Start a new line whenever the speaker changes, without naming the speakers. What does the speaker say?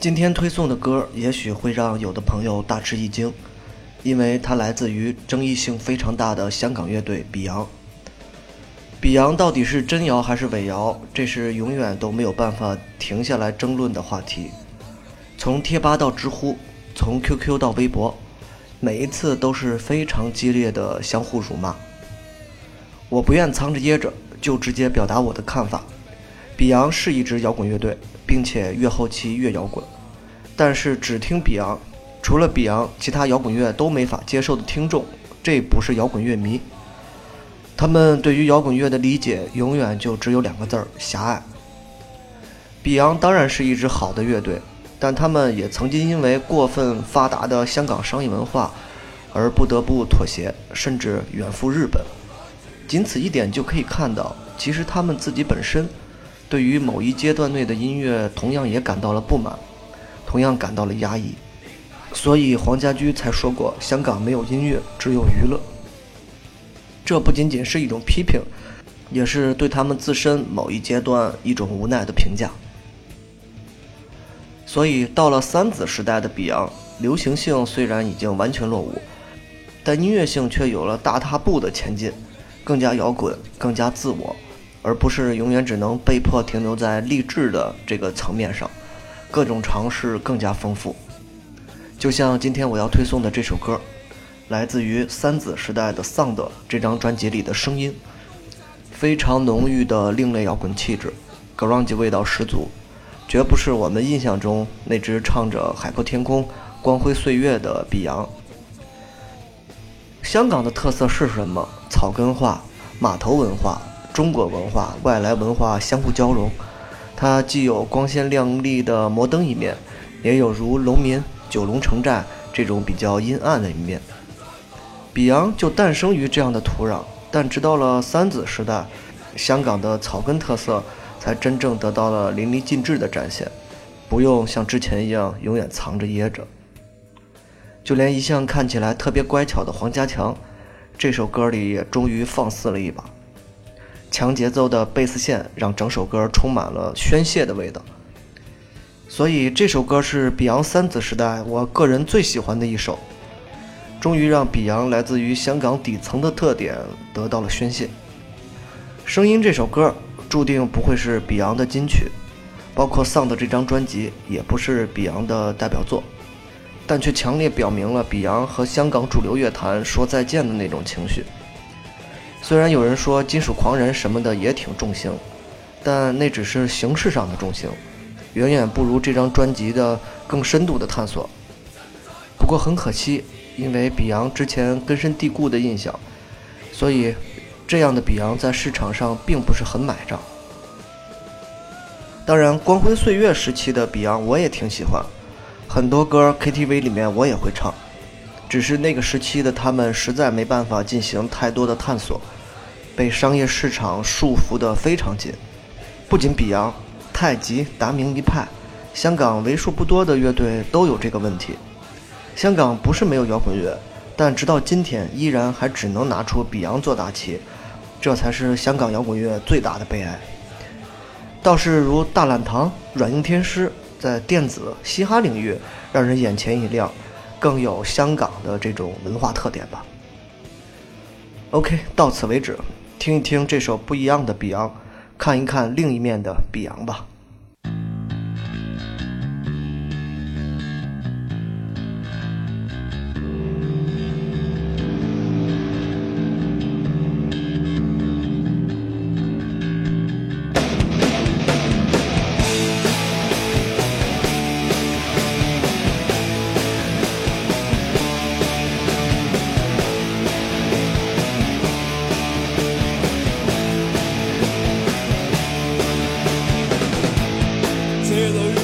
今天推送的歌也许会让有的朋友大吃一惊，因为它来自于争议性非常大的香港乐队比昂。比昂到底是真摇还是伪摇？这是永远都没有办法停下来争论的话题。从贴吧到知乎，从 QQ 到微博，每一次都是非常激烈的相互辱骂。我不愿藏着掖着，就直接表达我的看法。比昂是一支摇滚乐队，并且越后期越摇滚。但是只听比昂，除了比昂，其他摇滚乐都没法接受的听众，这不是摇滚乐迷。他们对于摇滚乐的理解永远就只有两个字儿：狭隘。比昂当然是一支好的乐队，但他们也曾经因为过分发达的香港商业文化而不得不妥协，甚至远赴日本。仅此一点就可以看到，其实他们自己本身对于某一阶段内的音乐同样也感到了不满，同样感到了压抑。所以黄家驹才说过：“香港没有音乐，只有娱乐。”这不仅仅是一种批评，也是对他们自身某一阶段一种无奈的评价。所以，到了三子时代的比昂，流行性虽然已经完全落伍，但音乐性却有了大踏步的前进，更加摇滚，更加自我，而不是永远只能被迫停留在励志的这个层面上，各种尝试更加丰富。就像今天我要推送的这首歌。来自于三子时代的《Sound》这张专辑里的声音，非常浓郁的另类摇滚气质，grunge 味道十足，绝不是我们印象中那只唱着《海阔天空》《光辉岁月》的比昂。香港的特色是什么？草根化、码头文化、中国文化、外来文化相互交融，它既有光鲜亮丽的摩登一面，也有如农民、九龙城寨这种比较阴暗的一面。比昂就诞生于这样的土壤，但直到了三子时代，香港的草根特色才真正得到了淋漓尽致的展现，不用像之前一样永远藏着掖着。就连一向看起来特别乖巧的黄家强，这首歌里也终于放肆了一把，强节奏的贝斯线让整首歌充满了宣泄的味道。所以这首歌是比昂三子时代我个人最喜欢的一首。终于让比昂来自于香港底层的特点得到了宣泄。声音这首歌注定不会是比昂的金曲，包括《丧》的这张专辑也不是比昂的代表作，但却强烈表明了比昂和香港主流乐坛说再见的那种情绪。虽然有人说金属狂人什么的也挺重型，但那只是形式上的重型，远远不如这张专辑的更深度的探索。不过很可惜。因为比昂之前根深蒂固的印象，所以这样的比昂在市场上并不是很买账。当然，光辉岁月时期的比昂我也挺喜欢，很多歌 KTV 里面我也会唱。只是那个时期的他们实在没办法进行太多的探索，被商业市场束缚得非常紧。不仅比昂、太极、达明一派，香港为数不多的乐队都有这个问题。香港不是没有摇滚乐，但直到今天依然还只能拿出比昂做大旗，这才是香港摇滚乐最大的悲哀。倒是如大懒堂、软硬天师，在电子、嘻哈领域让人眼前一亮，更有香港的这种文化特点吧。OK，到此为止，听一听这首不一样的 Beyond，，看一看另一面的 Beyond 吧。
hear the